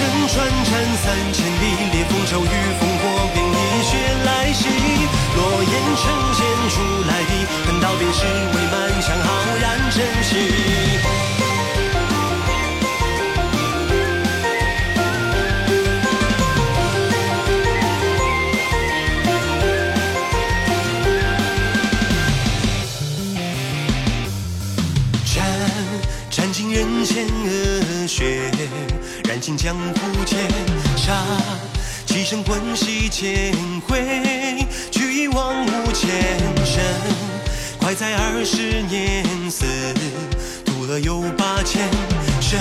声传战三千里，烈风骤雨，烽火便以血来袭。落雁成剑出来意，横刀便是未满腔，浩然正气。间恶血，染尽江湖千杀，七生魂兮千回，去一往无前身。快在二十年，死徒了有八千生，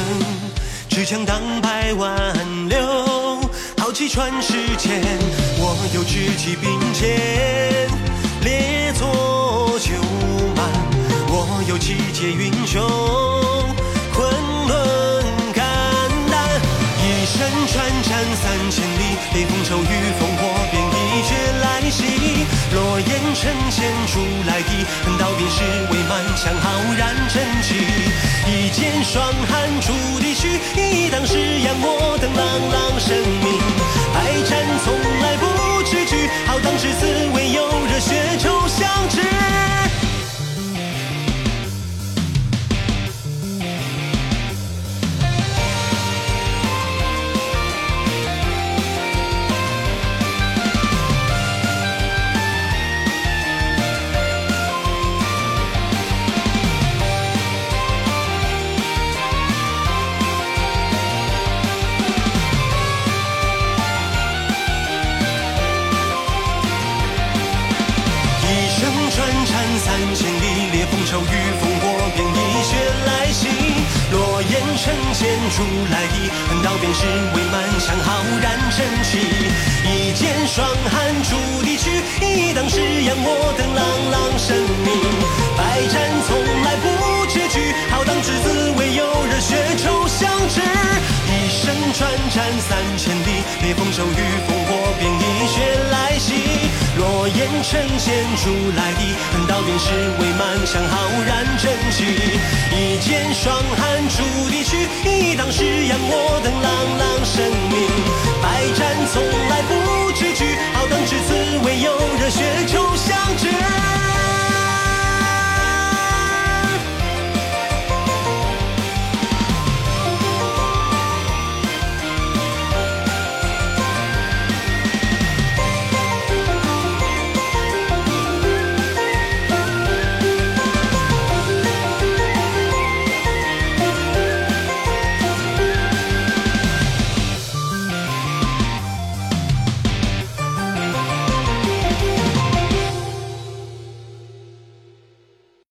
持枪当百万流，豪气传世间。我有志气并肩，列作酒满，我有气节云雄。传战三千里，北风骤雨，烽火便一绝来袭。落雁成仙出来敌，恨道别时未满腔，浩然正气。一剑霜寒出地三千里，烈风骤雨，烽火便以雪来袭。落雁成箭逐来敌，横刀便是未满腔浩然正气。一剑霜寒逐敌去，一当十言我等朗朗生命。百战从来不惧惧，浩荡之姿唯有热血酬相知。一生转战三千里，烈风骤雨。神仙出来的横刀便是未满腔，浩然